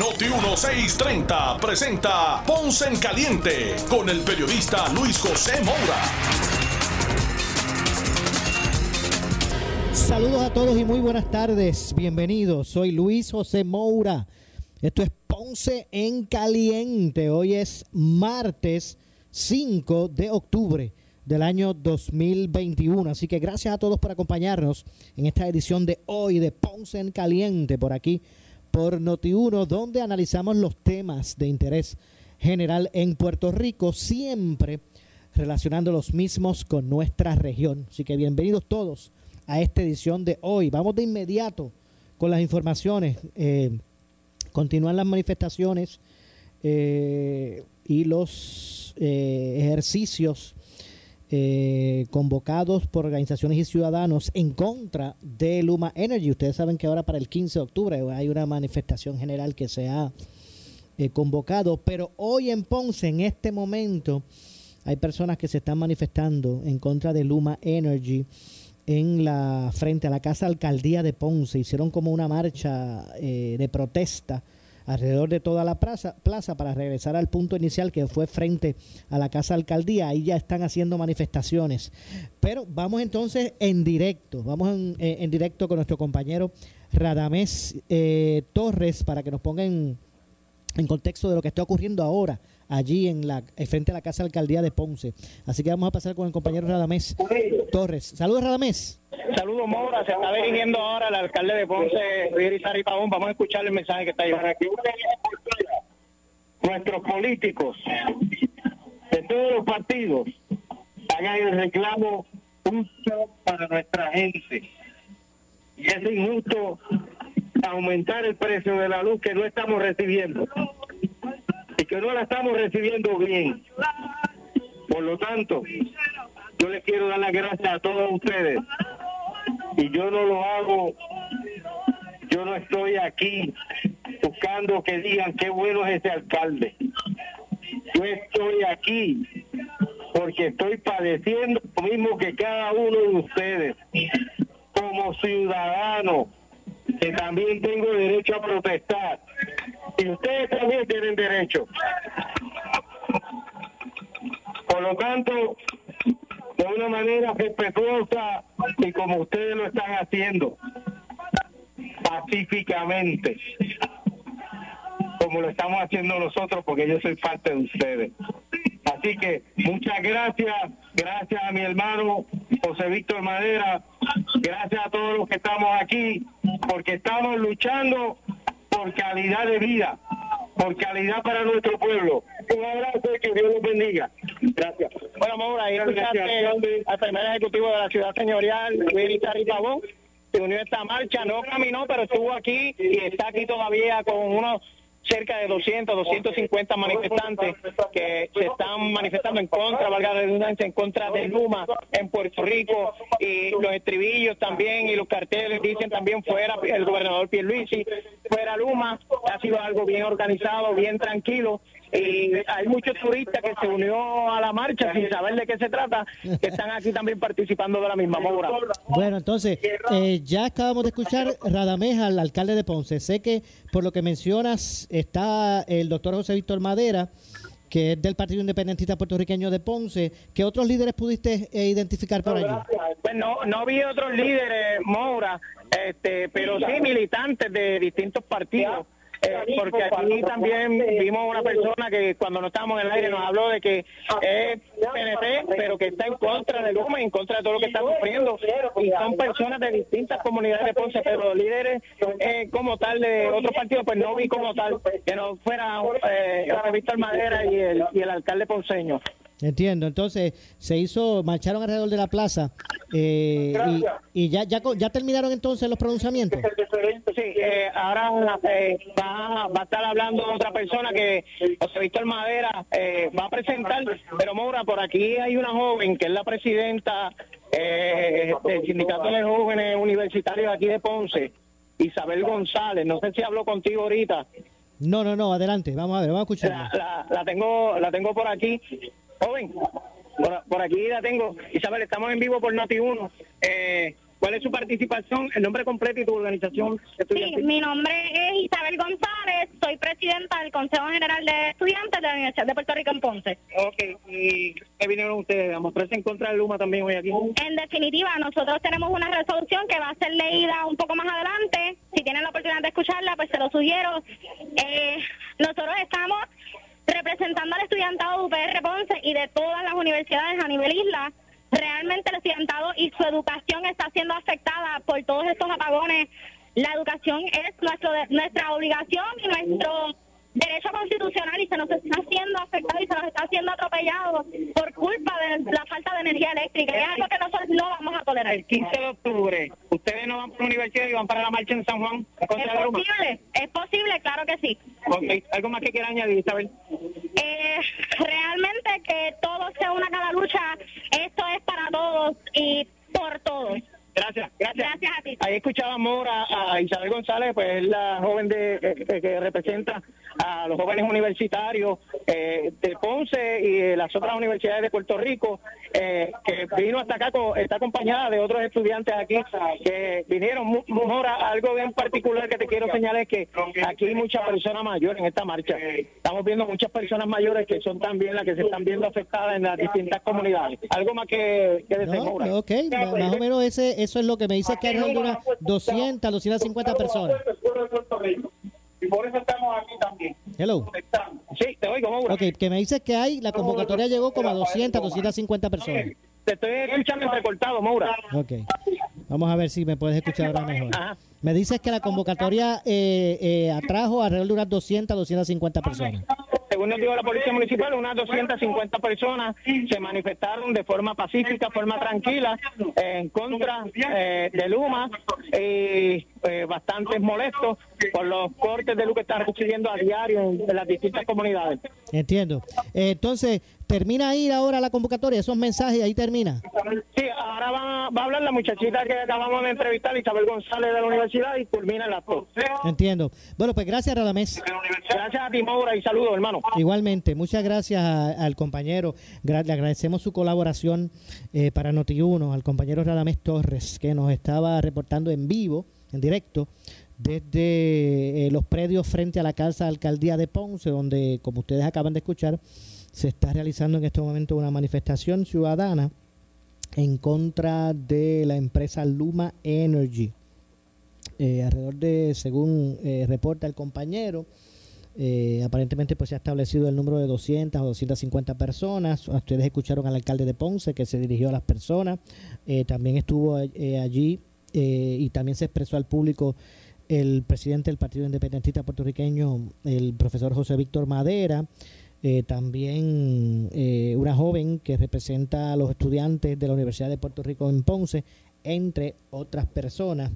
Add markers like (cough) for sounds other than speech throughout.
Noti 1630 presenta Ponce en Caliente con el periodista Luis José Moura. Saludos a todos y muy buenas tardes. Bienvenidos. Soy Luis José Moura. Esto es Ponce en Caliente. Hoy es martes 5 de octubre del año 2021. Así que gracias a todos por acompañarnos en esta edición de hoy de Ponce en Caliente por aquí por Noti1, donde analizamos los temas de interés general en Puerto Rico, siempre relacionando los mismos con nuestra región. Así que bienvenidos todos a esta edición de hoy. Vamos de inmediato con las informaciones. Eh, continúan las manifestaciones eh, y los eh, ejercicios eh, convocados por organizaciones y ciudadanos en contra de Luma Energy. Ustedes saben que ahora para el 15 de octubre hay una manifestación general que se ha convocado, pero hoy en Ponce, en este momento, hay personas que se están manifestando en contra de Luma Energy en la frente a la casa alcaldía de Ponce. Hicieron como una marcha de protesta alrededor de toda la plaza, plaza para regresar al punto inicial que fue frente a la Casa Alcaldía. Ahí ya están haciendo manifestaciones. Pero vamos entonces en directo, vamos en, eh, directo con nuestro compañero Radamés eh, Torres para que nos ponga en, en contexto de lo que está ocurriendo ahora allí en la eh, frente a la Casa Alcaldía de Ponce. Así que vamos a pasar con el compañero Radamés Torres. Saludos, Radamés. Saludos, Mora. Se está dirigiendo ahora el alcalde de Ponce, Rizari Pavón. Vamos a escuchar el mensaje que está llevando aquí. Nuestros políticos de todos los partidos hagan el reclamo justo para nuestra gente. Y es injusto aumentar el precio de la luz que no estamos recibiendo y que no la estamos recibiendo bien. Por lo tanto, yo les quiero dar las gracias a todos ustedes. Y yo no lo hago, yo no estoy aquí buscando que digan qué bueno es ese alcalde. Yo estoy aquí porque estoy padeciendo lo mismo que cada uno de ustedes. Como ciudadano, que también tengo derecho a protestar. Y ustedes también tienen derecho. Por lo tanto, de una manera respetuosa y como ustedes lo están haciendo, pacíficamente, como lo estamos haciendo nosotros, porque yo soy parte de ustedes. Así que muchas gracias, gracias a mi hermano José Víctor Madera, gracias a todos los que estamos aquí, porque estamos luchando por calidad de vida, por calidad para nuestro pueblo. Un abrazo y que Dios los bendiga. Gracias. Bueno, Maura, ahí escuchaste al primer ejecutivo de la ciudad señorial, Luis Pavón, se unió a esta marcha, no caminó, pero estuvo aquí y está aquí todavía con unos cerca de 200, 250 manifestantes que se están manifestando en contra, valga la redundancia, en contra de Luma en Puerto Rico. Y los estribillos también y los carteles dicen también fuera el gobernador Pierluisi, fuera Luma, ha sido algo bien organizado, bien tranquilo y hay muchos turistas que se unió a la marcha sin saber de qué se trata, que están aquí también participando de la misma obra. Bueno, entonces, eh, ya acabamos de escuchar Radamés al alcalde de Ponce. Sé que por lo que mencionas está el doctor José Víctor Madera, que es del Partido Independentista Puertorriqueño de Ponce. ¿Qué otros líderes pudiste eh, identificar por allí? Pues no, no vi otros líderes, Moura, este, pero sí militantes de distintos partidos. Eh, porque aquí también vimos una persona que cuando no estábamos en el aire nos habló de que es PNP, pero que está en contra de Luma, en contra de todo lo que está sufriendo. Y son personas de distintas comunidades de Ponce, pero líderes eh, como tal de otros partidos, pues no vi como tal que no fuera eh, Víctor Madera y el, y el alcalde ponceño. Entiendo. Entonces, se hizo, marcharon alrededor de la plaza eh, y, y, ya, ya ya terminaron entonces los pronunciamientos. Sí, eh, ahora eh, va, va a estar hablando otra persona que José Víctor Madera eh, va a presentar, pero Mora, por aquí hay una joven que es la presidenta eh, del Sindicato de Jóvenes Universitarios aquí de Ponce, Isabel González. No sé si habló contigo ahorita. No, no, no, adelante, vamos a ver, vamos a escuchar. La, la, la tengo, la tengo por aquí. Joven, por, por, aquí la tengo. Isabel, estamos en vivo por Noti1. Eh, ¿Cuál es su participación, el nombre completo y tu organización? Sí, mi nombre es Isabel González, soy presidenta del Consejo General de Estudiantes de la Universidad de Puerto Rico en Ponce. Ok, ¿y qué vinieron ustedes? ¿A mostrarse en contra de Luma también hoy aquí? En definitiva, nosotros tenemos una resolución que va a ser leída un poco más adelante. Si tienen la oportunidad de escucharla, pues se lo sugiero. Eh, nosotros estamos representando al estudiantado de UPR Ponce y de todas las universidades a nivel isla realmente el estudiantado y su educación está siendo afectada por todos estos apagones. La educación es nuestro nuestra obligación y nuestro derecho constitucional y se nos está haciendo afectado y se nos está haciendo atropellado por culpa de la falta de energía eléctrica. Es algo que nosotros no vamos a tolerar. El 15 de octubre, ¿ustedes no van para la universidad y van para la marcha en San Juan? Es posible, es posible, claro que sí. Okay. ¿Algo más que quiera añadir, Isabel? Eh, realmente que todos se unan a la lucha, esto es para todos y por todos. Gracias, gracias. Gracias a ti. Ahí escuchábamos a, a Isabel González, pues es la joven de, que, que representa a los jóvenes universitarios eh, de Ponce y de las otras universidades de Puerto Rico, eh, que vino hasta acá, con, está acompañada de otros estudiantes aquí que vinieron. Mora, algo en particular que te quiero señalar es que aquí hay muchas personas mayores en esta marcha. Estamos viendo muchas personas mayores que son también las que se están viendo afectadas en las distintas comunidades. Algo más que, que no, ok, más o menos ese, eso es lo que me dice que hay unas 200, 250 personas. Por eso estamos aquí también. Hello. Sí, te oigo, Maura. Ok, que me dices que hay, la convocatoria llegó como a 200, 250 personas. Te estoy escuchando recortado, Maura. Ok. Vamos a ver si me puedes escuchar ahora mejor. Ajá. Me dices que la convocatoria eh, eh, atrajo alrededor de unas 200, 250 personas. Según nos dijo la Policía Municipal, unas 250 personas se manifestaron de forma pacífica, forma tranquila, en contra eh, de Luma y eh, bastante molestos por los cortes de luz que están recibiendo a diario en, en las distintas comunidades. Entiendo. Eh, entonces, termina ahí ahora la convocatoria, esos mensajes, ahí termina. Sí, ahora va, va, a hablar la muchachita que acabamos de entrevistar, Isabel González de la universidad, y culmina el acto. Entiendo. Bueno, pues gracias, Radamés. Gracias a ti, Maura, y saludos, hermano. Igualmente, muchas gracias a, al compañero. Gra le agradecemos su colaboración eh, para Noti1, al compañero Radamés Torres, que nos estaba reportando en vivo, en directo, desde eh, los predios frente a la Casa Alcaldía de Ponce, donde, como ustedes acaban de escuchar, se está realizando en este momento una manifestación ciudadana en contra de la empresa Luma Energy. Eh, alrededor de, según eh, reporta el compañero, eh, aparentemente pues se ha establecido el número de 200 o 250 personas. Ustedes escucharon al alcalde de Ponce que se dirigió a las personas. También estuvo allí y también se expresó al público el presidente del Partido Independentista puertorriqueño, el profesor José Víctor Madera. Eh, también eh, una joven que representa a los estudiantes de la Universidad de Puerto Rico en Ponce, entre otras personas.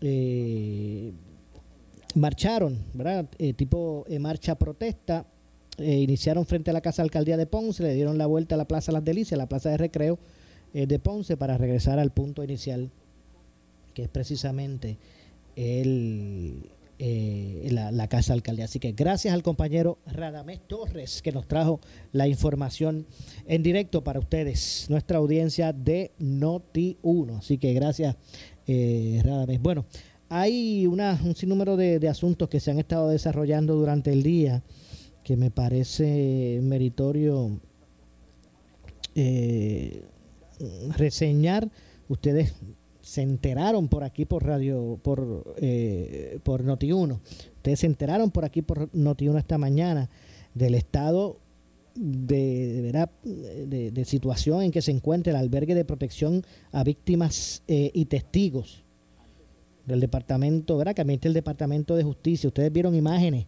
Eh, marcharon, ¿verdad? tipo marcha protesta. iniciaron frente a la Casa Alcaldía de Ponce, le dieron la vuelta a la Plaza Las Delicias, la Plaza de Recreo de Ponce, para regresar al punto inicial, que es precisamente el, eh, la, la, Casa Alcaldía. Así que gracias al compañero Radamés Torres que nos trajo la información en directo para ustedes, nuestra audiencia de Noti 1. Así que gracias, eh, Radamés. Bueno, hay una, un sinnúmero de, de, asuntos que se han estado desarrollando durante el día que me parece meritorio eh, reseñar. Ustedes se enteraron por aquí por radio, por, eh, por Noti1. Ustedes se enteraron por aquí por Noti1 esta mañana del estado de, de, situación en que se encuentra el albergue de protección a víctimas eh, y testigos del departamento, ¿verdad? Que el departamento de justicia. Ustedes vieron imágenes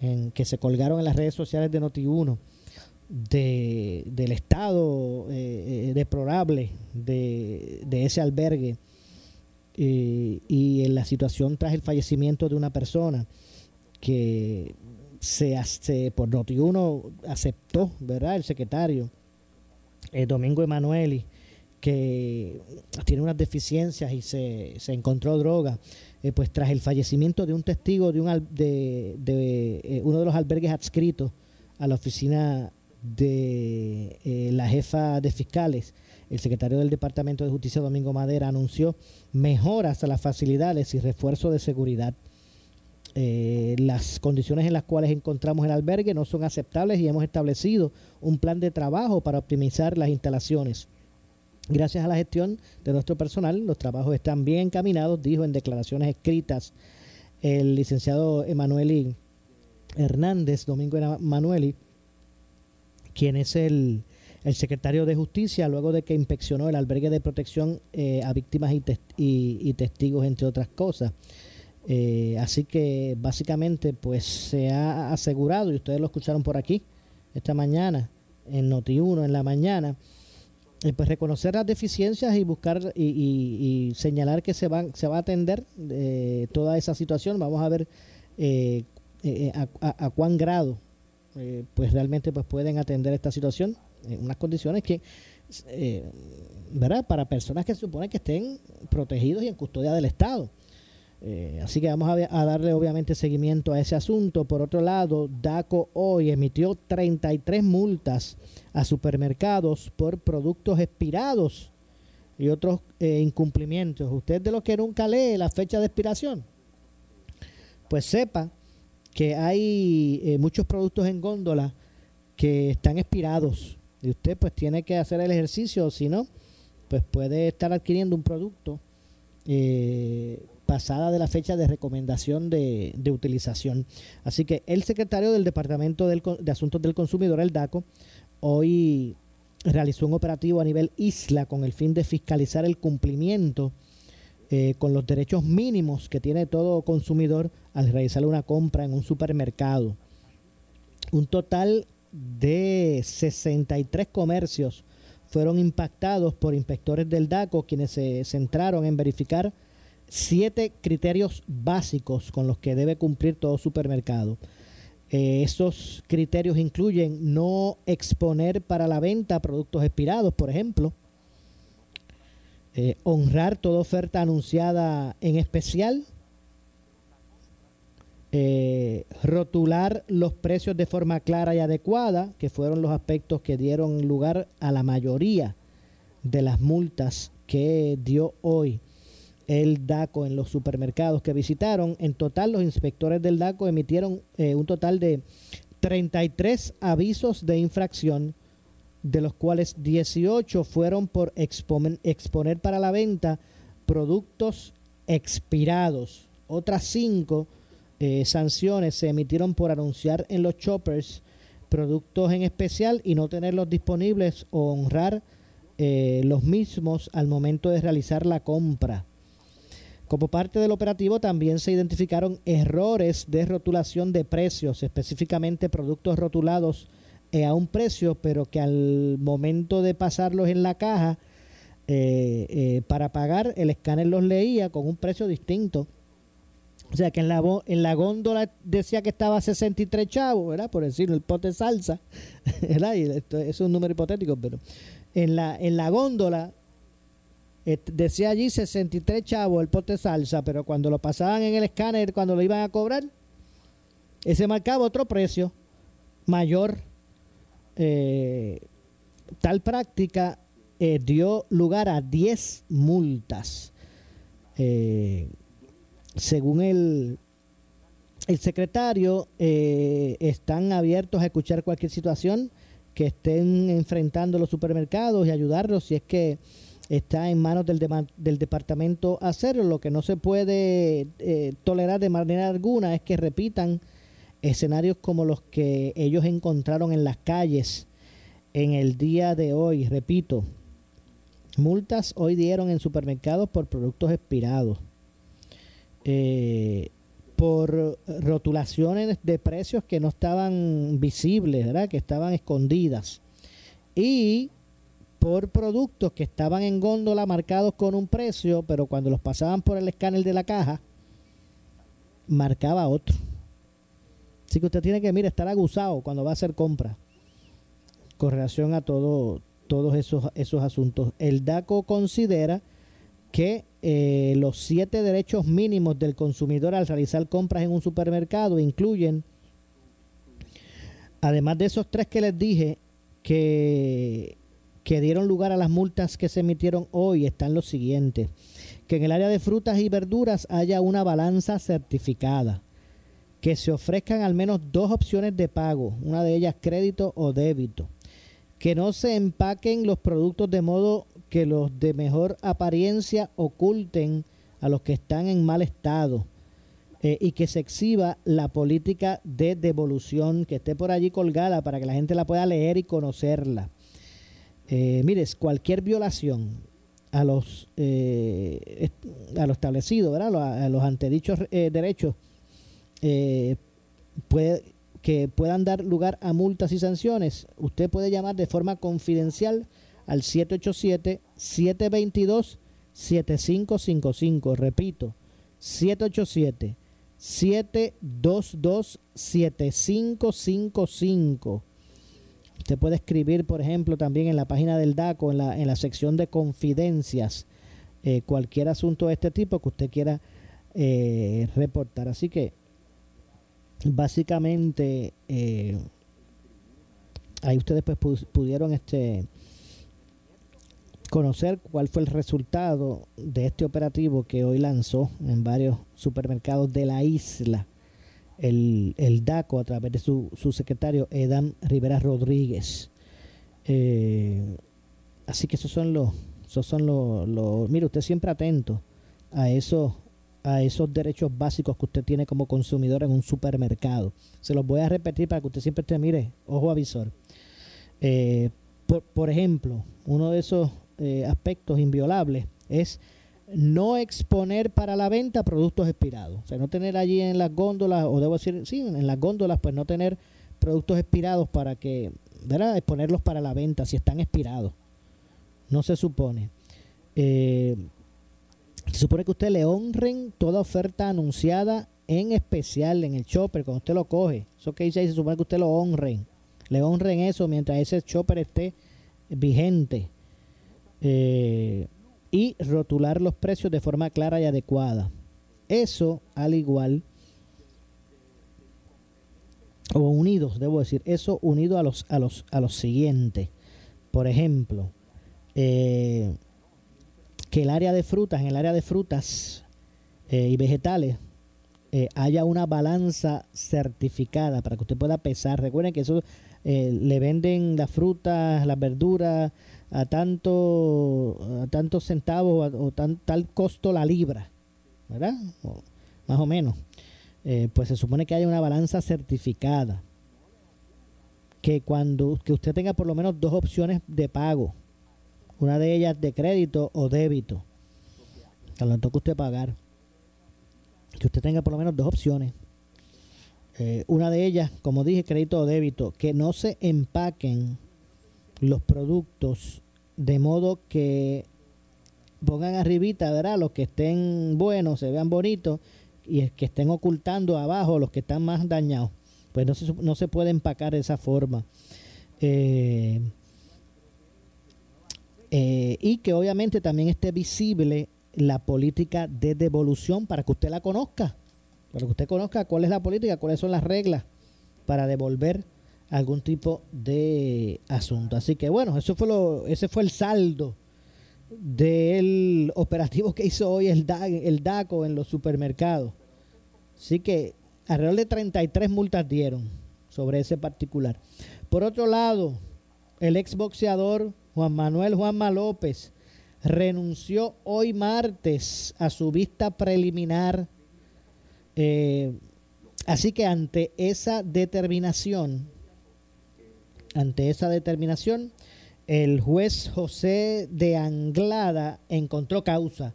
en que se colgaron en las redes sociales de Noti1 de, del estado eh, deplorable de, de, ese albergue y en la situación tras el fallecimiento de una persona que se, hace por Noti1 aceptó, ¿verdad? El secretario, Domingo Emanueli, que tiene unas deficiencias y se, se encontró droga, eh, pues tras el fallecimiento de un testigo de, un, de, de eh, uno de los albergues adscritos a la oficina de eh, la jefa de fiscales, el secretario del Departamento de Justicia, Domingo Madera, anunció mejoras a las facilidades y refuerzo de seguridad eh, las condiciones en las cuales encontramos el albergue no son aceptables y hemos establecido un plan de trabajo para optimizar las instalaciones. Gracias a la gestión de nuestro personal, los trabajos están bien encaminados, dijo en declaraciones escritas el licenciado Emanueli Hernández, Domingo Emanueli, quien es el, secretario de Justicia, luego de que inspeccionó el albergue de protección eh, a víctimas y testigos, entre otras cosas. Eh, así que básicamente pues se ha asegurado, y ustedes lo escucharon por aquí esta mañana, en Noti1 en la mañana, eh, pues reconocer las deficiencias y buscar y, señalar que se, van, se va a atender eh, toda esa situación. Vamos a ver a, cuán grado pues realmente pues pueden atender esta situación en unas condiciones que ¿verdad? para personas que se supone que estén protegidos y en custodia del Estado. Eh, así que vamos a, darle obviamente seguimiento a ese asunto. Por otro lado, DACO hoy emitió 33 multas a supermercados por productos expirados y otros eh, incumplimientos. Usted de los que nunca lee la fecha de expiración, pues sepa que hay eh, muchos productos en góndola que están expirados y usted pues tiene que hacer el ejercicio, si no, pues puede estar adquiriendo un producto eh, pasada de la fecha de recomendación de, utilización. Así que el secretario del Departamento de Asuntos del Consumidor, el DACO, hoy realizó un operativo a nivel isla con el fin de fiscalizar el cumplimiento eh, con los derechos mínimos que tiene todo consumidor al realizar una compra en un supermercado. Un total de 63 comercios fueron impactados por inspectores del DACO quienes se centraron en verificar siete criterios básicos con los que debe cumplir todo supermercado. Eh, esos criterios incluyen no exponer para la venta productos expirados, por ejemplo, eh, honrar toda oferta anunciada en especial, eh, rotular los precios de forma clara y adecuada, que fueron los aspectos que dieron lugar a la mayoría de las multas que dio hoy el DACO en los supermercados que visitaron. En total, los inspectores del DACO emitieron eh, un total de 33 avisos de infracción, de los cuales 18 fueron por exponer, para la venta productos expirados. Otras 5 eh, sanciones se emitieron por anunciar en los choppers productos en especial y no tenerlos disponibles o honrar eh, los mismos al momento de realizar la compra. Como parte del operativo también se identificaron errores de rotulación de precios, específicamente productos rotulados eh, a un precio, pero que al momento de pasarlos en la caja eh, eh, para pagar, el escáner los leía con un precio distinto. O sea que en la, en la góndola decía que estaba 63 chavos, ¿verdad? Por decirlo, el pote salsa, (laughs) ¿verdad? Y esto es un número hipotético, pero en la, en la góndola decía allí 63 chavos el pote salsa, pero cuando lo pasaban en el escáner, cuando lo iban a cobrar, ese marcaba otro precio mayor. Eh, tal práctica eh, dio lugar a 10 multas. Eh, según el, el secretario, están abiertos a escuchar cualquier situación que estén enfrentando los supermercados y ayudarlos si es que está en manos del, del departamento hacerlo. Lo que no se puede eh, tolerar de manera alguna es que repitan escenarios como los que ellos encontraron en las calles en el día de hoy. Repito, multas hoy dieron en supermercados por productos expirados. Eh, por rotulaciones de precios que no estaban visibles, ¿verdad? que estaban escondidas. Y por productos que estaban en góndola marcados con un precio, pero cuando los pasaban por el escáner de la caja, marcaba otro. Así que usted tiene que, mire, estar aguzado cuando va a hacer compra con relación a todo, todos esos, esos asuntos. El DACO considera que eh, los siete derechos mínimos del consumidor al realizar compras en un supermercado incluyen, además de esos tres que les dije, que, que dieron lugar a las multas que se emitieron hoy, están los siguientes. Que en el área de frutas y verduras haya una balanza certificada. Que se ofrezcan al menos dos opciones de pago, una de ellas crédito o débito. Que no se empaquen los productos de modo que los de mejor apariencia oculten a los que están en mal estado eh, y que se exhiba la política de devolución que esté por allí colgada para que la gente la pueda leer y conocerla. Eh, mires, cualquier violación a los eh, a lo establecido, ¿verdad? A los antedichos eh, puede, que puedan dar lugar a multas y sanciones, usted puede llamar de forma confidencial al 787-722-7555. Repito, 787-722-7555. Usted puede escribir, por ejemplo, también en la página del DACO, en la, en la sección de confidencias, eh, cualquier asunto de este tipo que usted quiera eh, reportar. Así que, básicamente, eh, ahí ustedes pues pudieron este conocer cuál fue el resultado de este operativo que hoy lanzó en varios supermercados de la isla el, el DACO a través de su, su secretario Edam Rivera Rodríguez. Eh, así que esos son los, esos son los, los, mire usted siempre atento a esos, a esos derechos básicos que usted tiene como consumidor en un supermercado. Se los voy a repetir para que usted siempre esté, mire, ojo avisor. Eh, por, por ejemplo, uno de esos eh, aspectos inviolables es no exponer para la venta productos expirados. O sea, no tener allí en las góndolas, o debo decir, sí, en las góndolas, pues no tener productos expirados para que, ¿verdad? Exponerlos para la venta si están expirados. No se supone. Eh, se supone que usted le honren toda oferta anunciada en especial en el chopper, cuando usted lo coge. Eso que dice ahí, se supone que usted lo honren. Le honren eso mientras ese chopper esté vigente. Eh, y rotular los precios de forma clara y adecuada. Eso, al igual, o unidos, debo decir, eso unido a los, a los, a los siguientes. Por ejemplo, eh, que el área de frutas, en el área de frutas eh, y vegetales, eh, haya una balanza certificada para que usted pueda pesar. Recuerden que eso le venden las frutas, las verduras, a tanto a tantos centavos o, tal costo la libra, ¿verdad? más o menos. Eh, pues se supone que haya una balanza certificada. Que cuando que usted tenga por lo menos dos opciones de pago, una de ellas de crédito o débito, cuando toca usted pagar, que usted tenga por lo menos dos opciones. Eh, una de ellas, como dije, crédito o débito, que no se empaquen los productos de modo que pongan arribita, ¿verdad? Los que estén buenos, se vean bonitos y que estén ocultando abajo los que están más dañados. Pues no se, no se puede empacar de esa forma. Eh, eh, y que obviamente también esté visible la política de devolución para que usted la conozca, para que usted conozca cuál es la política, cuáles son las reglas para devolver algún tipo de asunto. Así que bueno, eso fue lo, ese fue el saldo del operativo que hizo hoy el, el DACO en los supermercados. Así que alrededor de 33 multas dieron sobre ese particular. Por otro lado, el exboxeador Juan Manuel Juanma López renunció hoy martes a su vista preliminar. Eh, así que ante esa determinación, ante esa determinación, el juez José de Anglada encontró causa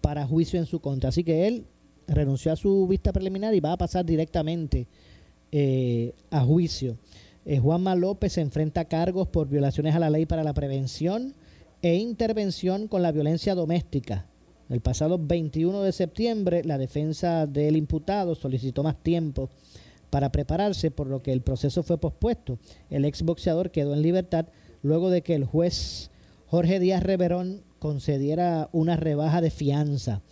para juicio en su contra. Así que él renunció a su vista preliminar y va a pasar directamente eh, a juicio. Eh, Juanma López se enfrenta a cargos por violaciones a la ley para la prevención e intervención con la violencia doméstica. El pasado 21 de septiembre, la defensa del imputado solicitó más tiempo para prepararse, por lo que el proceso fue pospuesto. El exboxeador quedó en libertad luego de que el juez Jorge Díaz Reverón concediera una rebaja de fianza.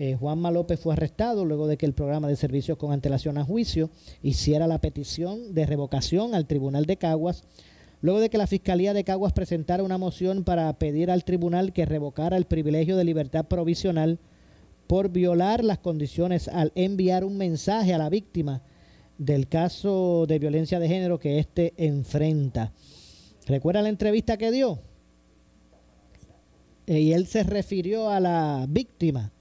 Eh, Juanma López fue arrestado luego de que el programa de servicios con antelación a juicio hiciera la petición de revocación al Tribunal de Caguas, luego de que la Fiscalía de Caguas presentara una moción para pedir al tribunal que revocara el privilegio de libertad provisional por violar las condiciones al enviar un mensaje a la víctima del caso de violencia de género que éste enfrenta. ¿Recuerda la entrevista que dio? Eh, y él se refirió a la víctima.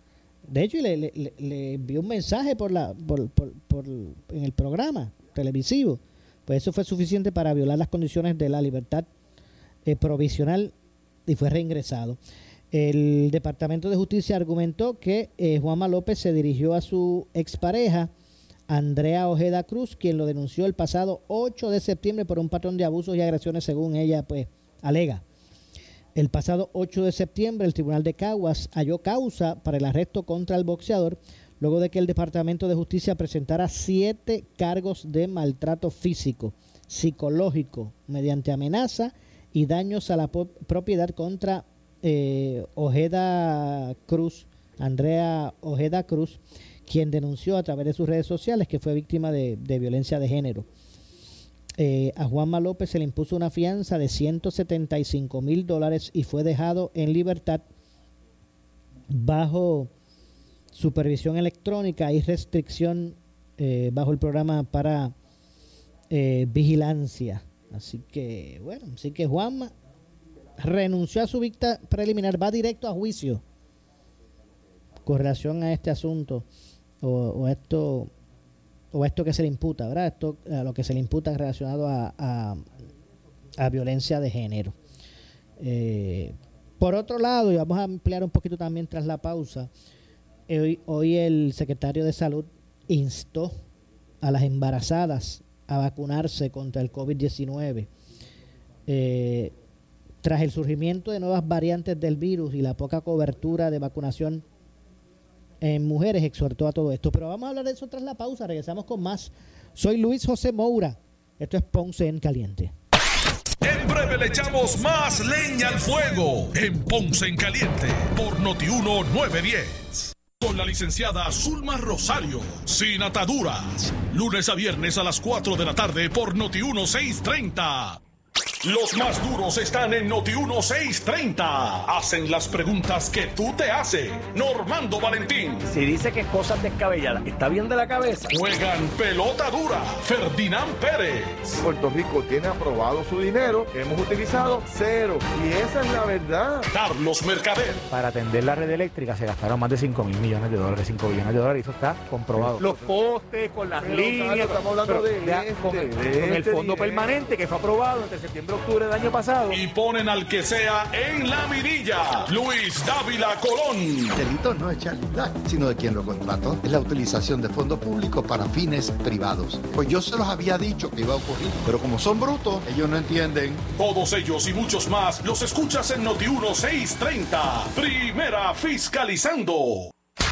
De hecho, le, le, envió un mensaje por la, por, por, en el programa televisivo. Pues eso fue suficiente para violar las condiciones de la libertad eh, provisional y fue reingresado. El Departamento de Justicia argumentó que eh, Juanma López se dirigió a su expareja Andrea Ojeda Cruz, quien lo denunció el pasado 8 de septiembre por un patrón de abusos y agresiones, según ella pues alega. El pasado 8 de septiembre, el Tribunal de Caguas halló causa para el arresto contra el boxeador luego de que el Departamento de Justicia presentara siete cargos de maltrato físico, psicológico, mediante amenaza y daños a la propiedad contra eh, Ojeda Cruz, Andrea Ojeda Cruz, quien denunció a través de sus redes sociales que fue víctima de, violencia de género. Eh, a Juanma López se le impuso una fianza de 175 mil dólares y fue dejado en libertad bajo supervisión electrónica y restricción eh, bajo el programa para eh, vigilancia. Así que, bueno, así que Juanma renunció a su vista preliminar, va directo a juicio con relación a este asunto o, esto o esto que se le imputa, ¿verdad? Esto a lo que se le imputa relacionado a, a, violencia de género. Eh, por otro lado, y vamos a ampliar un poquito también tras la pausa, hoy, hoy el secretario de Salud instó a las embarazadas a vacunarse contra el COVID-19. Eh, tras el surgimiento de nuevas variantes del virus y la poca cobertura de vacunación en mujeres exhortó a todo esto. Pero vamos a hablar de eso tras la pausa. Regresamos con más. Soy Luis José Moura. Esto es Ponce en Caliente. En breve le echamos más leña al fuego en Ponce en Caliente por Notiuno 910. Con la licenciada Zulma Rosario, sin ataduras. Lunes a viernes a las 4 de la tarde por Notiuno 630. Los más duros están en Noti 1630. Hacen las preguntas que tú te haces. Normando Valentín. Si dice que es cosas descabelladas, ¿está bien de la cabeza? Juegan pelota dura. Ferdinand Pérez. Puerto Rico tiene aprobado su dinero. hemos utilizado cero. Y esa es la verdad. Carlos Mercader. Para atender la red eléctrica se gastaron más de 5 mil millones de dólares. 5 billones de dólares. Y eso está comprobado. Los postes con las líneas. estamos hablando de, con, el este fondo permanente que fue aprobado entre septiembre octubre del año pasado. Y ponen al que sea en la mirilla. Luis Dávila Colón. El delito no es Charlie sino de quien lo contrató. Es la utilización de fondos públicos para fines privados. Pues yo se los había dicho que iba a ocurrir. Pero como son brutos, ellos no entienden. Todos ellos y muchos más los escuchas en Noti 1630. Primera fiscalizando.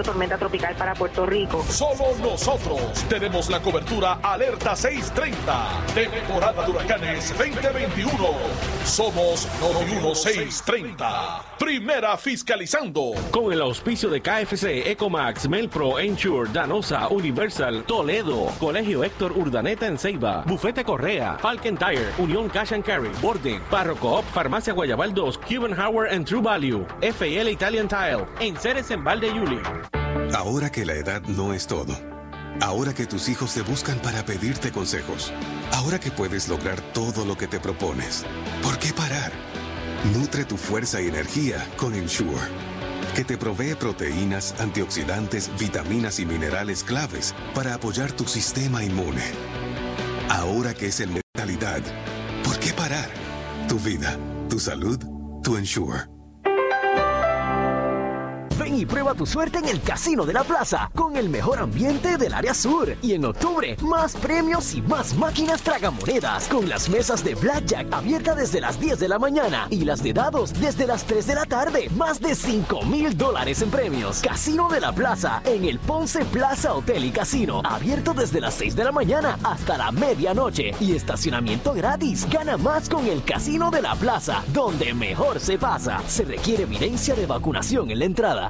de tormenta tropical para Puerto Rico. Solo nosotros tenemos la cobertura Alerta 630, temporada de huracanes 2021. Somos 91630. Primera fiscalizando. Con el auspicio de KFC, Ecomax, Melpro, Ensure, Danosa, Universal, Toledo, Colegio Héctor Urdaneta en Ceiba, Bufete Correa, Falcon Tire, Unión Cash and Carry, Borden, Barro Coop, Farmacia Guayabal 2, Cuban Howard and True Value, FL Italian Tile, en Ceres en Valde Yuli. Ahora que la edad no es todo. Ahora que tus hijos te buscan para pedirte consejos. Ahora que puedes lograr todo lo que te propones. ¿Por qué parar? Nutre tu fuerza y energía con Ensure, que te provee proteínas, antioxidantes, vitaminas y minerales claves para apoyar tu sistema inmune. Ahora que es en mentalidad, ¿por qué parar? Tu vida, tu salud, tu Ensure. Ven y prueba tu suerte en el Casino de la Plaza con el mejor ambiente del área sur. Y en octubre, más premios y más máquinas tragamonedas con las mesas de Blackjack abiertas desde las 10 de la mañana y las de dados desde las 3 de la tarde. Más de 5 mil dólares en premios. Casino de la Plaza en el Ponce Plaza Hotel y Casino. Abierto desde las 6 de la mañana hasta la medianoche. Y estacionamiento gratis. Gana más con el Casino de la Plaza, donde mejor se pasa. Se requiere evidencia de vacunación en la entrada.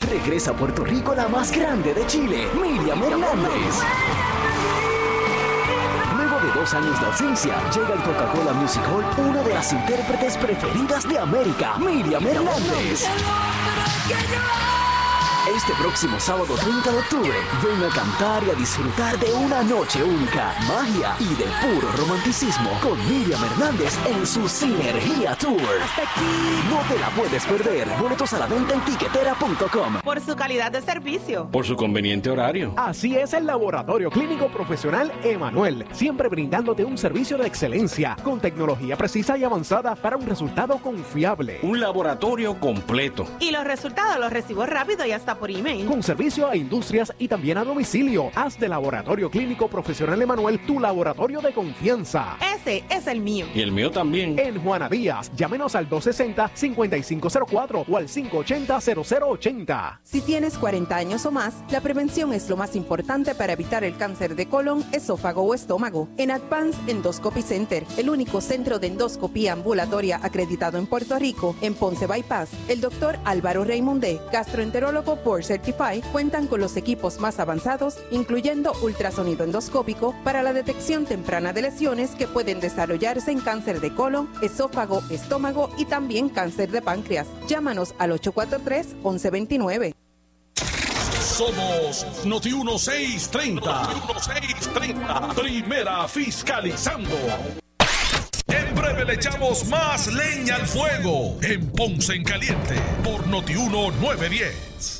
Regresa a Puerto Rico la más grande de Chile, Miriam Hernández. Luego de dos años de ausencia, llega el Coca-Cola Music Hall, una de las intérpretes preferidas de América, Miriam Hernández. Este próximo sábado 30 de octubre, ven a cantar y a disfrutar de una noche única, magia y de puro romanticismo con Miriam Hernández en su Sinergia Tour. No te la puedes perder. Boletos a la venta en tiquetera.com. Por su calidad de servicio. Por su conveniente horario. Así es el Laboratorio Clínico Profesional Emanuel, siempre brindándote un servicio de excelencia con tecnología precisa y avanzada para un resultado confiable. Un laboratorio completo. Y los resultados los recibo rápido y hasta por email. Con servicio a industrias y también a domicilio. Haz de Laboratorio Clínico Profesional Emanuel tu laboratorio de confianza. Ese es el mío. Y el mío también. En Juana Díaz, llámenos al 260-5504 o al 580-0080. Si tienes 40 años o más, la prevención es lo más importante para evitar el cáncer de colon, esófago o estómago. En Advance Endoscopy Center, el único centro de endoscopía ambulatoria acreditado en Puerto Rico, en Ponce Bypass, el doctor Álvaro Raymondé, gastroenterólogo por Certify, cuentan con los equipos más avanzados, incluyendo ultrasonido endoscópico para la detección temprana de lesiones que pueden desarrollarse en cáncer de colon, esófago, estómago y también cáncer de páncreas. Llámanos al 843-1129. Somos Noti 1630. Noti 1630. Primera fiscalizando. En breve le echamos más leña al fuego en Ponce en Caliente por Noti 1910.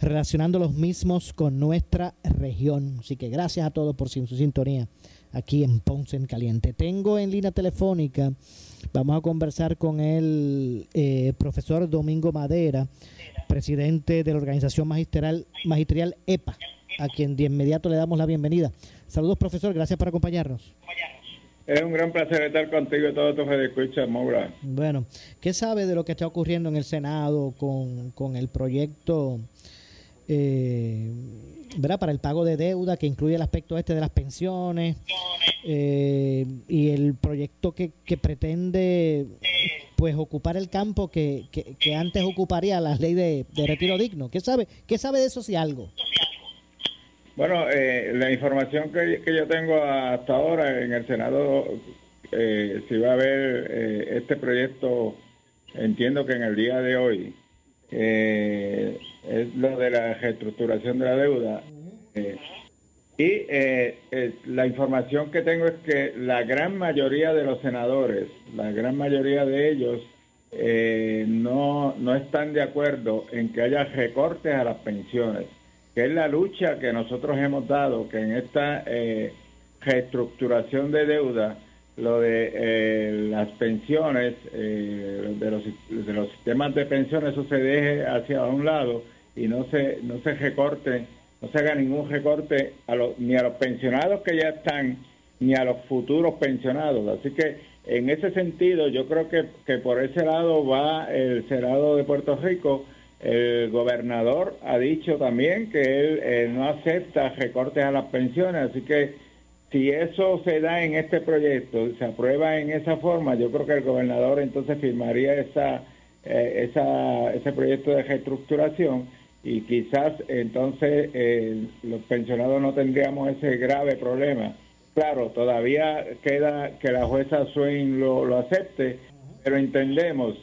relacionando los mismos con nuestra región. Así que gracias a todos por su sintonía aquí en Ponce en Caliente. Tengo en línea telefónica, vamos a conversar con el eh, profesor Domingo Madera, presidente de la organización magistral, magisterial EPA, a quien de inmediato le damos la bienvenida. Saludos, profesor, gracias por acompañarnos. Es un gran placer estar contigo y todos tus escuchas, Maura. Bueno, ¿qué sabe de lo que está ocurriendo en el Senado con, con el proyecto eh, ¿verdad? para el pago de deuda que incluye el aspecto este de las pensiones eh, y el proyecto que, que pretende pues ocupar el campo que, que, antes ocuparía la ley de, de retiro digno? ¿Qué sabe, ¿Qué sabe de eso si algo? Bueno, eh, la información que, que, yo tengo hasta ahora en el Senado, eh, si va a haber eh, este proyecto, entiendo que en el día de hoy, eh, es lo de la reestructuración de la deuda. Eh, y la información que tengo es que la gran mayoría de los senadores, la gran mayoría de ellos, no, no están de acuerdo en que haya recortes a las pensiones que es la lucha que nosotros hemos dado, que en esta eh, reestructuración de deuda, lo de eh, las pensiones, eh, de, los, de los sistemas de pensiones, eso se deje hacia un lado y no se, no se recorte, no se haga ningún recorte a ni a los pensionados que ya están, ni a los futuros pensionados. Así que en ese sentido, yo creo que, que por ese lado va el Senado de Puerto Rico el gobernador ha dicho también que él eh, no acepta recortes a las pensiones, así que si eso se da en este proyecto, se aprueba en esa forma, yo creo que el gobernador entonces firmaría esa, eh, esa ese proyecto de reestructuración y quizás entonces eh, los pensionados no tendríamos ese grave problema. Claro, todavía queda que la jueza Swain lo, lo acepte, pero entendemos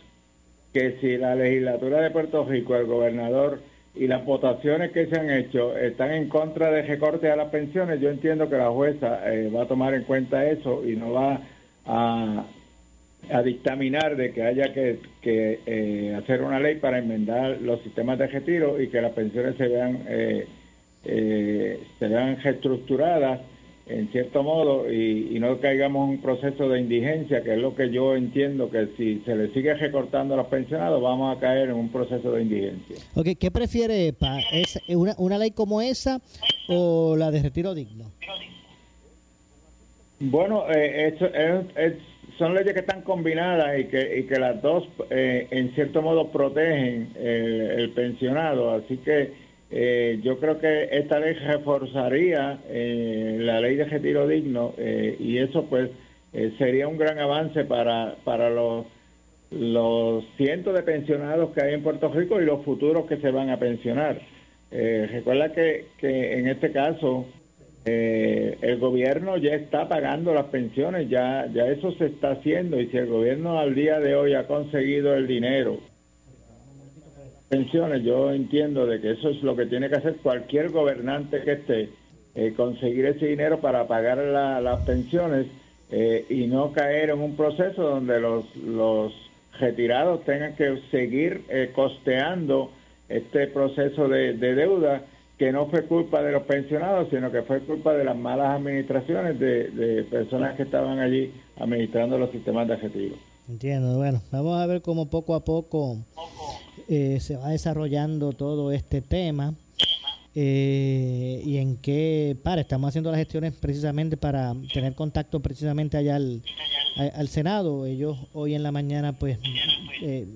que si la legislatura de Puerto Rico, el gobernador y las votaciones que se han hecho están en contra de recortes a las pensiones, yo entiendo que la jueza eh, va a tomar en cuenta eso y no va a, a dictaminar de que haya que, que eh, hacer una ley para enmendar los sistemas de retiro y que las pensiones se vean, eh, se vean reestructuradas en cierto modo y, no caigamos en un proceso de indigencia, que es lo que yo entiendo que si se le sigue recortando a los pensionados vamos a caer en un proceso de indigencia. Okay, ¿Qué prefiere EPA? ¿Es una, una ley como esa o la de retiro digno? Bueno, eh, son leyes que están combinadas y que, y que las dos eh, en cierto modo protegen el pensionado, así que eh, yo creo que esta ley reforzaría eh, la ley de retiro digno eh, y eso pues eh, sería un gran avance para, para los, los cientos de pensionados que hay en Puerto Rico y los futuros que se van a pensionar. recuerda que, que en este caso el gobierno ya está pagando las pensiones, ya, ya eso se está haciendo y si el gobierno al día de hoy ha conseguido el dinero, pensiones, yo entiendo de que eso es lo que tiene que hacer cualquier gobernante que esté, eh, conseguir ese dinero para pagar las pensiones eh, y no caer en un proceso donde los, los retirados tengan que seguir eh, costeando este proceso de, deuda que no fue culpa de los pensionados, sino que fue culpa de las malas administraciones de, de personas que estaban allí administrando los sistemas de retiro. Entiendo, bueno, vamos a ver cómo poco a poco eh, se va desarrollando todo este tema eh, y en qué para estamos haciendo las gestiones precisamente para tener contacto precisamente allá al, Senado. Ellos hoy en la mañana pues eh,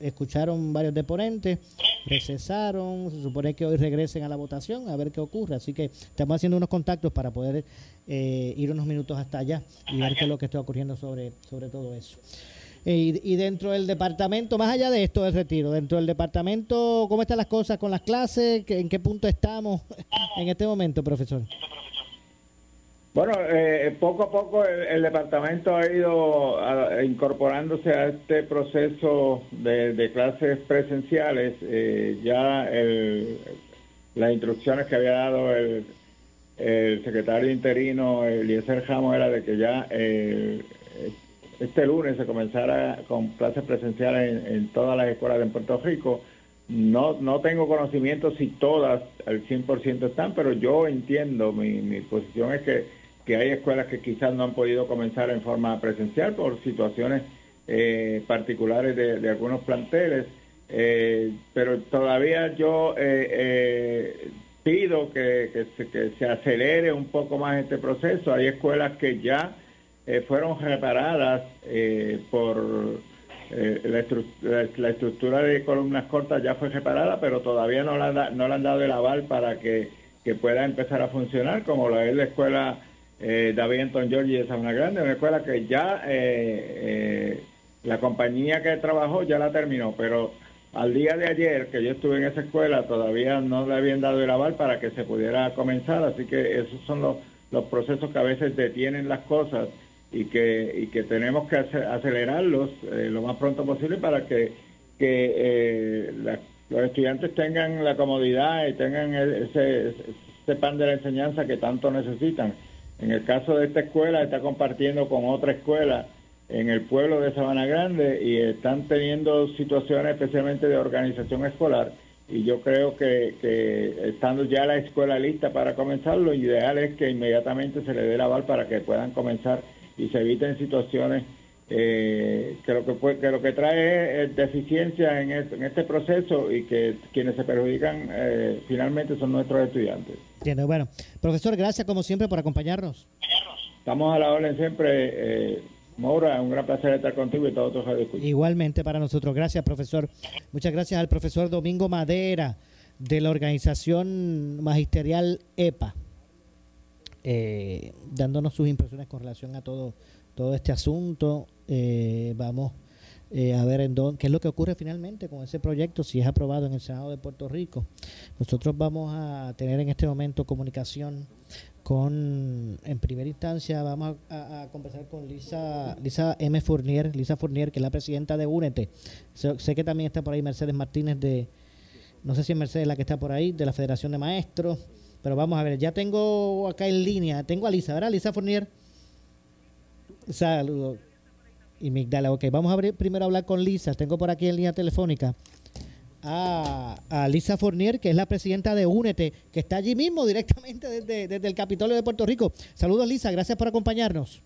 escucharon varios deponentes recesaron se supone que hoy regresen a la votación a ver qué ocurre. Así que estamos haciendo unos contactos para poder ir unos minutos hasta allá y ver qué es lo que está ocurriendo sobre sobre todo eso y, dentro del departamento, más allá de esto del retiro, dentro del departamento, ¿cómo están las cosas con las clases? ¿En qué punto estamos (laughs) en este momento, profesor? Bueno, eh, poco a poco el, departamento ha ido incorporándose a este proceso de, clases presenciales. Eh, ya las instrucciones que había dado el, secretario interino, Eliezer Jamo, era de que ya eh, este lunes se comenzara con clases presenciales en, todas las escuelas de Puerto Rico. No, no tengo conocimiento si todas al 100% están, pero yo entiendo, mi, mi posición es que, que hay escuelas que quizás no han podido comenzar en forma presencial por situaciones eh, particulares de, algunos planteles eh, pero todavía yo eh, eh, pido que, que, se, que se acelere un poco más este proceso. Hay escuelas que ya eh, fueron reparadas eh, por eh, la, estru- la- la estructura de columnas cortas ya fue reparada, pero todavía no da- no le han dado el aval para que, que pueda empezar a funcionar, como lo es la escuela eh, David Anton Giorgi de Sabana Grande, una escuela que ya eh, eh, la compañía que trabajó ya la terminó, pero al día de ayer que yo estuve en esa escuela todavía no le habían dado el aval para que se pudiera comenzar, así que esos son los, los procesos que a veces detienen las cosas y que, y que tenemos que ace- acelerarlos eh, lo más pronto posible para que, que eh, los estudiantes tengan la comodidad y tengan el- ese, ese pan de la enseñanza que tanto necesitan. En el caso de esta escuela, está compartiendo con otra escuela en el pueblo de Sabana Grande y están teniendo situaciones especialmente de organización escolar y yo creo que, que estando ya la escuela lista para comenzar, lo ideal es que inmediatamente se le dé el aval para que puedan comenzar y se eviten situaciones eh, que lo que fue- que lo que trae es deficiencia en, es- en este proceso y que quienes se perjudican eh, finalmente son nuestros estudiantes. Entiendo. Bueno, profesor, gracias como siempre por acompañarnos. Estamos a la orden siempre. Eh, Maura, un gran placer estar contigo y todos tus radioescuchas. Igualmente para nosotros. Gracias, profesor. Muchas gracias al profesor Domingo Madera de la organización magisterial EPA, eh, dándonos sus impresiones con relación a todo, todo este asunto. Eh, vamos eh, a ver en dónde, qué es lo que ocurre finalmente con ese proyecto, si es aprobado en el Senado de Puerto Rico. Nosotros vamos a tener en este momento comunicación con, en primera instancia, vamos a, conversar con Lisa, Lisa M. Fournier, Lisa Fournier, que es la presidenta de UNETE. Sé, sé que también está por ahí Mercedes Martínez de, no sé si es Mercedes la que está por ahí, de la Federación de Maestros, pero vamos a ver, ya tengo acá en línea, tengo a Lisa, ¿verdad? Lisa Fournier. Saludos. Y Migdala, ok, vamos a abrir, primero a hablar con Lisa, tengo por aquí en línea telefónica a, Lisa Fournier, que es la presidenta de Únete, que está allí mismo directamente desde, desde el Capitolio de Puerto Rico. Saludos Lisa, gracias por acompañarnos.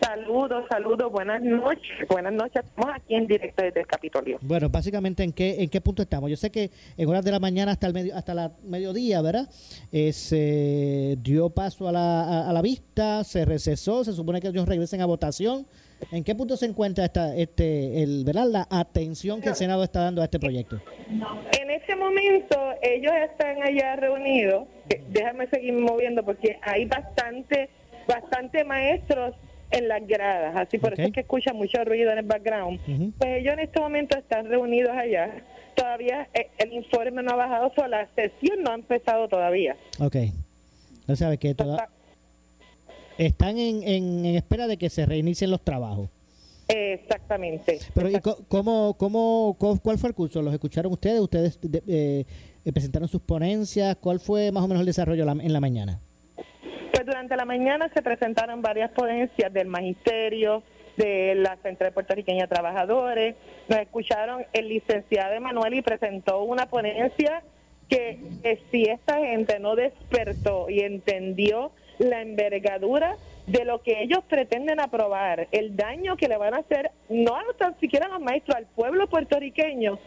Saludos, saludos, buenas noches. Buenas noches, estamos aquí en directo desde el Capitolio. Bueno, básicamente en qué en qué punto estamos. Yo sé que en horas de la mañana hasta el medio hasta la mediodía, ¿verdad? Eh, se dio paso a la, a, a la vista, se recesó, se supone que ellos regresen a votación. ¿En qué punto se encuentra esta este el verdad la atención que el Senado está dando a este proyecto? En este momento ellos están allá reunidos. Eh, Déjame seguir moviendo porque hay bastante, bastante maestros en las gradas, así por eso es que escucha mucho ruido en el background. Pues ellos en este momento están reunidos allá. Todavía eh, el informe no ha bajado, so la sesión no ha empezado todavía. Ok. No sabe que toda- están en, en, en espera de que se reinicien los trabajos. Exactamente. Pero ¿y co- cómo, cómo, cuál fue el curso? ¿Los escucharon ustedes? ¿Ustedes de- eh, eh, presentaron sus ponencias? ¿Cuál fue más o menos el desarrollo en la mañana? Pues durante la mañana se presentaron varias ponencias del magisterio, de la Central Puertorriqueña de Trabajadores. Nos escucharon el licenciado Emanuel y presentó una ponencia que, que si esta gente no despertó y entendió la envergadura de lo que ellos pretenden aprobar, el daño que le van a hacer, no a los, tan siquiera a los maestros, al pueblo puertorriqueño, to-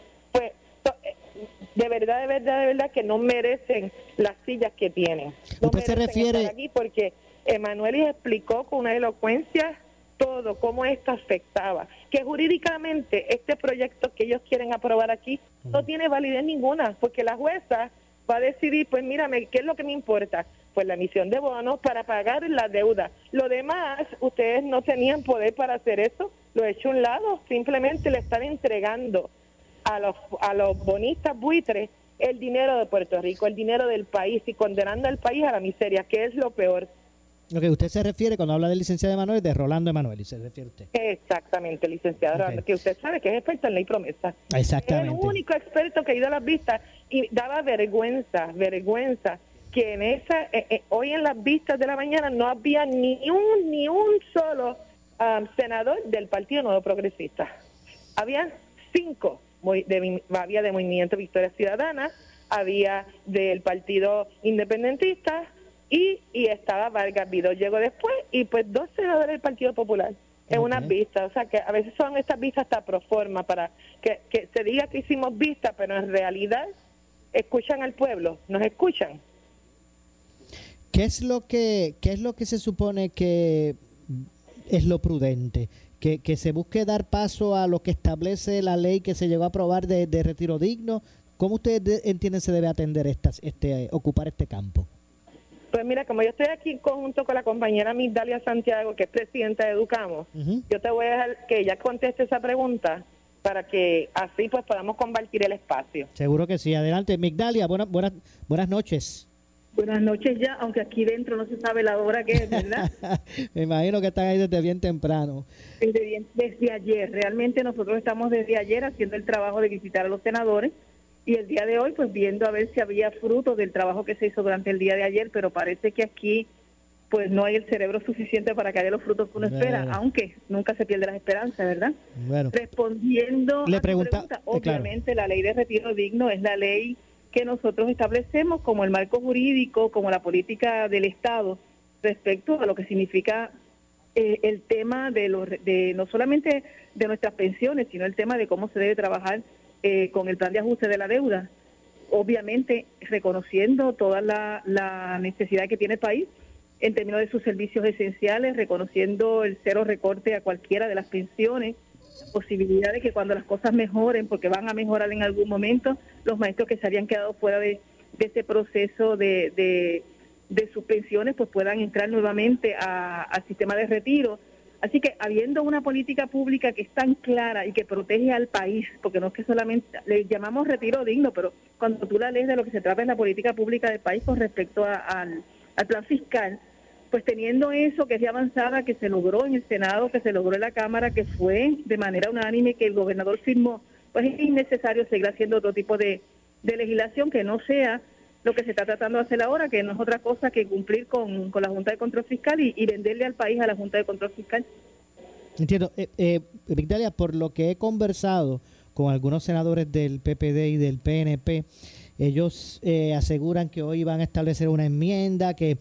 de verdad, de verdad, de verdad que no merecen las sillas que tienen. No Usted se refiere- estar aquí porque Emanuel explicó con una elocuencia todo, cómo esto afectaba. Que jurídicamente este proyecto que ellos quieren aprobar aquí no tiene validez ninguna, porque la jueza va a decidir, pues mírame, ¿qué es lo que me importa? Pues la emisión de bonos para pagar la deuda. Lo demás, ustedes no tenían poder para hacer eso, lo he hecho a un lado, simplemente le están entregando a los, a los bonistas buitres el dinero de Puerto Rico, el dinero del país y condenando al país a la miseria, que es lo peor. Lo que usted se refiere cuando habla del licenciado Emanuel, de Rolando Emanuel, y se refiere usted. Exactamente, licenciado, Ok. Rolando, que usted sabe que es experto en ley promesa. Es el Exactamente. único experto que ha ido a las vistas y daba vergüenza, vergüenza que en esa eh, eh, hoy en las vistas de la mañana no había ni un ni un solo ah, senador del Partido Nuevo Progresista. Había cinco, de, había de Movimiento Victoria Ciudadana, había del Partido Independentista y, y estaba Vargas Vidal llegó después y pues dos senadores del Partido Popular. en unas vistas. O sea, que a veces son estas vistas hasta pro forma para que, que se diga que hicimos vistas, pero en realidad escuchan al pueblo, nos escuchan. ¿Qué es lo que, qué es lo que se supone que es lo prudente? Que, que se busque dar paso a lo que establece la ley que se llegó a aprobar de, de retiro digno. ¿Cómo ustedes de- entienden se debe atender estas, este, ocupar este campo? Pues mira, como yo estoy aquí en conjunto con la compañera Migdalia Santiago, que es presidenta de Educamos, yo te voy a dejar que ella conteste esa pregunta para que así pues podamos compartir el espacio. Seguro que sí. Adelante, Migdalia. Buenas, buenas, buenas noches. Buenas noches ya, aunque aquí dentro no se sabe la hora que es, ¿verdad? (laughs) Me imagino que están ahí desde bien temprano. Desde, bien- desde ayer, realmente nosotros estamos desde ayer haciendo el trabajo de visitar a los senadores y el día de hoy pues viendo a ver si había frutos del trabajo que se hizo durante el día de ayer, pero parece que aquí pues no hay el cerebro suficiente para que haya los frutos que uno espera, aunque nunca se pierde las esperanzas, ¿verdad? Bueno, Respondiendo Le a tu pregunta- pregunta, eh, claro. obviamente la ley de retiro digno es la ley que nosotros establecemos como el marco jurídico, como la política del Estado respecto a lo que significa eh, el tema de, los, de no solamente de nuestras pensiones, sino el tema de cómo se debe trabajar eh, con el plan de ajuste de la deuda. Obviamente reconociendo toda la necesidad que tiene el país en términos de sus servicios esenciales, reconociendo el cero recorte a cualquiera de las pensiones, la posibilidad de que cuando las cosas mejoren, porque van a mejorar en algún momento, los maestros que se habían quedado fuera de, de ese proceso de, de, de sus pensiones, pues puedan entrar nuevamente a- al sistema de retiro. Así que habiendo una política pública que es tan clara y que protege al país, porque no es que solamente le llamamos retiro digno, pero cuando tú la lees de lo que se trata es la política pública del país con respecto al, al plan fiscal, pues teniendo eso que es de avanzada, que se logró en el Senado, que se logró en la Cámara, que fue de manera unánime, que el gobernador firmó, pues es innecesario seguir haciendo otro tipo de, legislación que no sea lo que se está tratando de hacer ahora, que no es otra cosa que cumplir con, la Junta de Control Fiscal y, y venderle al país a la Junta de Control Fiscal. entiendo. Eh, eh, Migdalia, por lo que he conversado con algunos senadores del PPD y del PNP, ellos eh, aseguran que hoy van a establecer una enmienda que,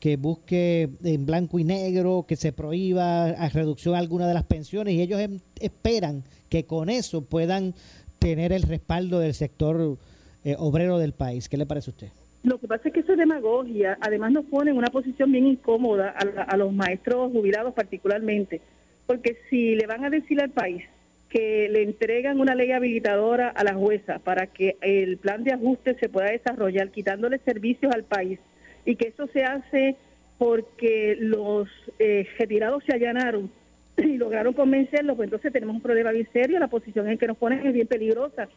que busque en blanco y negro, que se prohíba a reducción alguna de las pensiones y ellos em- esperan que con eso puedan tener el respaldo del sector eh, obrero del país. ¿Qué le parece a usted? Lo que pasa es que eso es demagogia. Además nos pone en una posición bien incómoda a, a los maestros jubilados particularmente. Porque si le van a decir al país que le entregan una ley habilitadora a la jueza para que el plan de ajuste se pueda desarrollar quitándole servicios al país y que eso se hace porque los eh, retirados se allanaron (clears throat) y lograron convencerlos, pues entonces tenemos un problema bien serio, la posición en que nos ponen es bien peligrosa.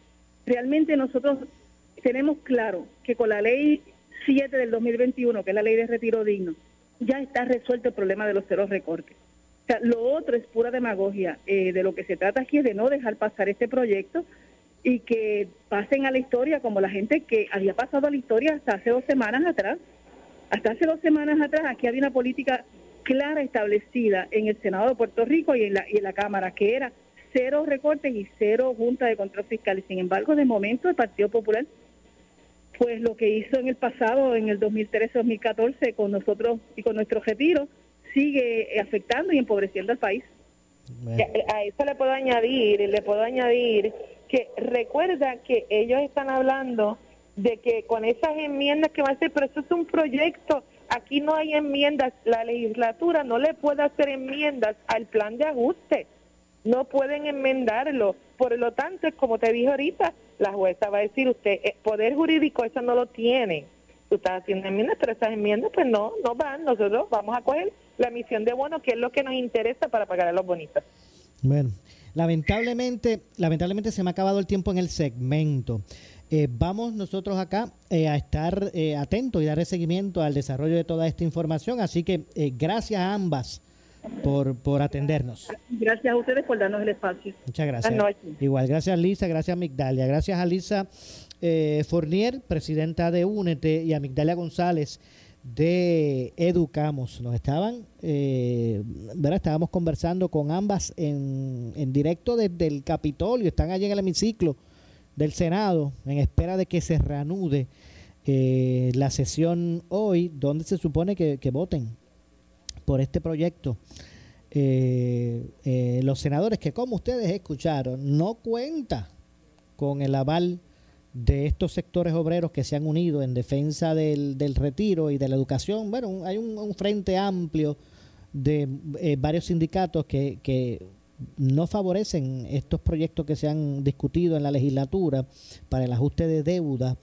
Realmente nosotros tenemos claro que con la ley 7 del 2021, que es la ley de retiro digno, ya está resuelto el problema de los ceros recortes. O sea, lo otro es pura demagogia. Eh, de lo que se trata aquí es de no dejar pasar este proyecto y que pasen a la historia como la gente que había pasado a la historia hasta hace dos semanas atrás. Hasta hace dos semanas atrás aquí había una política clara establecida en el Senado de Puerto Rico y en la, y en la Cámara, que era cero recortes y cero junta de control fiscal. Y sin embargo, de momento el Partido Popular, pues lo que hizo en el pasado, en el 2013-2014, con nosotros y con nuestros retiros, sigue afectando y empobreciendo al país. Eh, A eso le puedo añadir, le puedo añadir que recuerda que ellos están hablando de que con esas enmiendas que va a hacer, pero eso es un proyecto, aquí no hay enmiendas, la legislatura no le puede hacer enmiendas al plan de ajuste, no pueden enmendarlo, por lo tanto, como te dije ahorita, la jueza va a decir, usted, eh, poder jurídico eso no lo tiene, tú estás haciendo enmiendas, pero esas enmiendas pues no, no van, nosotros vamos a coger la emisión de bonos, que es lo que nos interesa para pagar a los bonitos. Bueno, lamentablemente, lamentablemente se me ha acabado el tiempo en el segmento. Eh, vamos nosotros acá eh, a estar eh, atentos y darle seguimiento al desarrollo de toda esta información. Así que eh, gracias a ambas por, por atendernos. Gracias a ustedes por darnos el espacio. Muchas gracias. Igual, gracias Lisa, gracias Migdalia, gracias a Lisa eh, Fournier, presidenta de Únete, y a Migdalia González de Educamos. Nos estaban, eh, ¿verdad? Estábamos conversando con ambas en, en directo desde el Capitolio, están allí en el hemiciclo del Senado, en espera de que se reanude eh, la sesión hoy, donde se supone que, voten por este proyecto eh, eh, los senadores que, como ustedes escucharon, no cuenta con el aval de estos sectores obreros que se han unido en defensa del, del retiro y de la educación. Bueno, hay un, frente amplio de varios sindicatos que, que no favorecen estos proyectos que se han discutido en la legislatura para el ajuste de deuda.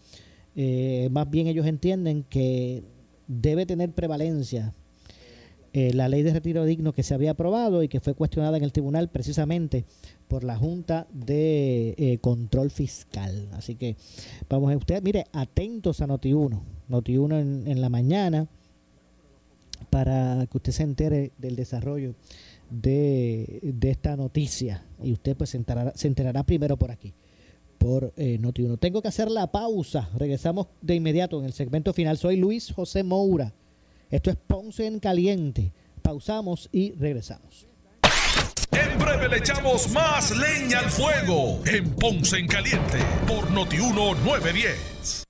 Eh, más bien ellos entienden que debe tener prevalencia eh, la ley de retiro digno que se había aprobado y que fue cuestionada en el tribunal precisamente por la Junta de eh, Control Fiscal. Así que vamos a ustedes, mire, atentos a Noti1, Noti1 en, en la mañana para que usted se entere del desarrollo de, de esta noticia y usted pues se enterará, se enterará primero por aquí por eh, Noti1. Tengo que hacer la pausa. Regresamos de inmediato en el segmento final. Soy Luis José Moura. Esto es Ponce en Caliente. Pausamos y regresamos. En breve le echamos más leña al fuego en Ponce en Caliente por Notiuno 910.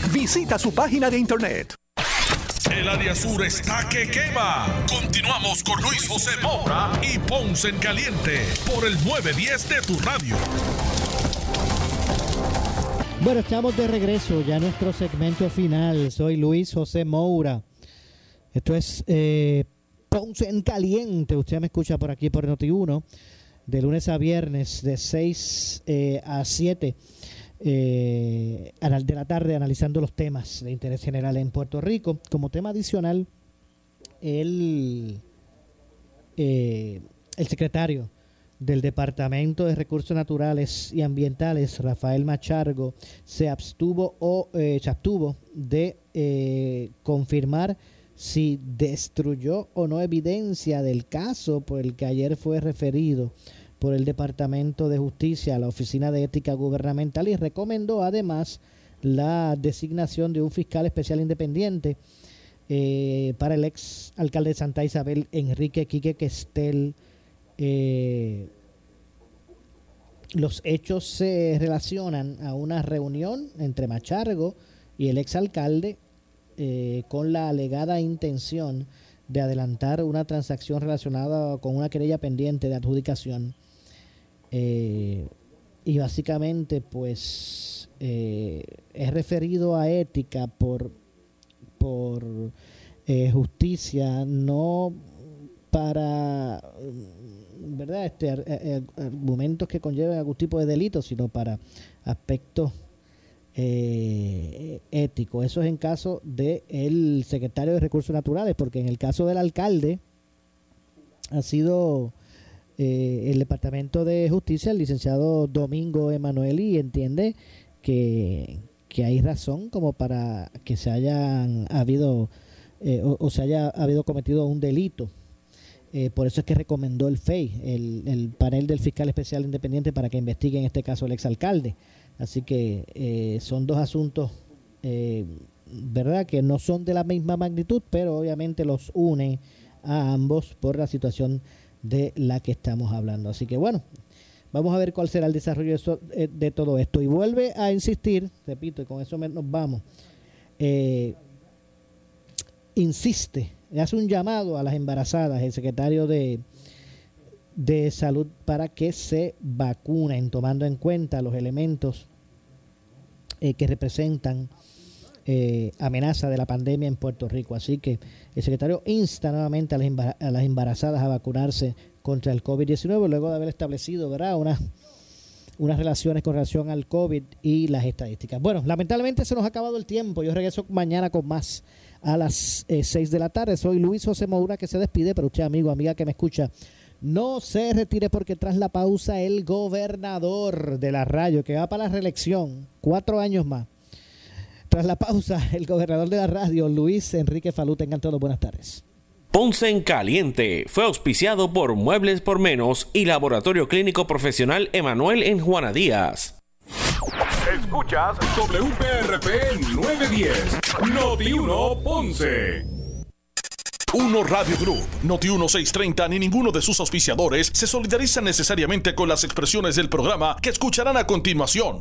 Visita su página de internet. El área sur está que quema. Continuamos con Luis José Moura y Ponce en Caliente por el 910 de tu radio. Bueno, estamos de regreso ya a nuestro segmento final. Soy Luis José Moura. Esto es eh, Ponce en Caliente. Usted me escucha por aquí por Noti1, de lunes a viernes, de 6 eh, a 7 eh, de la tarde, analizando los temas de interés general en Puerto Rico. Como tema adicional, el, eh, el secretario del Departamento de Recursos Naturales y Ambientales, Rafael Machargo, se abstuvo o eh, se abstuvo de eh, confirmar si destruyó o no evidencia del caso por el que ayer fue referido por el Departamento de Justicia la Oficina de Ética Gubernamental y recomendó además la designación de un fiscal especial independiente eh, para el ex alcalde de Santa Isabel, Enrique Quique Questel. Eh, los hechos se relacionan a una reunión entre Machargo y el exalcalde eh, con la alegada intención de adelantar una transacción relacionada con una querella pendiente de adjudicación. Eh, y básicamente, pues, eh, es referido a ética por, por eh, justicia, no para verdad este ar- eh, argumentos que conlleven algún tipo de delito sino para aspectos eh, éticos. Eso es en caso del secretario de recursos naturales porque en el caso del alcalde ha sido eh, el departamento de justicia el licenciado Domingo Emanueli entiende que, que hay razón como para que se hayan habido eh, o, se haya habido cometido un delito eh, por eso es que recomendó el FEI, el, el panel del fiscal especial independiente, para que investigue en este caso el exalcalde. Así que eh, son dos asuntos, ¿verdad?, que no son de la misma magnitud, pero obviamente los une a ambos por la situación de la que estamos hablando. Así que bueno, vamos a ver cuál será el desarrollo de, eh, de todo esto. Y vuelve a insistir, repito, y con eso nos vamos. eh, insiste, hace un llamado a las embarazadas, el secretario de, de salud, para que se vacunen, tomando en cuenta los elementos eh, que representan eh, amenaza de la pandemia en Puerto Rico. Así que el secretario insta nuevamente a las, embarazadas a vacunarse contra el COVID-19 luego de haber establecido. Una, unas relaciones con relación al COVID y las estadísticas. Bueno, lamentablemente se nos ha acabado el tiempo. Yo regreso mañana con más a las 6 eh, de la tarde. Soy Luis José Moura que se despide, pero usted, amigo, amiga que me escucha, no se retire porque tras la pausa el gobernador de la radio, que va para la reelección, cuatro años más. Tras la pausa, el gobernador de la radio, Luis Enrique Falú. Tengan todos buenas tardes. Ponce en Caliente fue auspiciado por Muebles por Menos y Laboratorio Clínico Profesional Emanuel en Juana Díaz. Escuchas WPRP 910, Noti 1 Ponce. Uno Radio Group, Noti 1630 ni ninguno de sus auspiciadores se solidarizan necesariamente con las expresiones del programa que escucharán a continuación.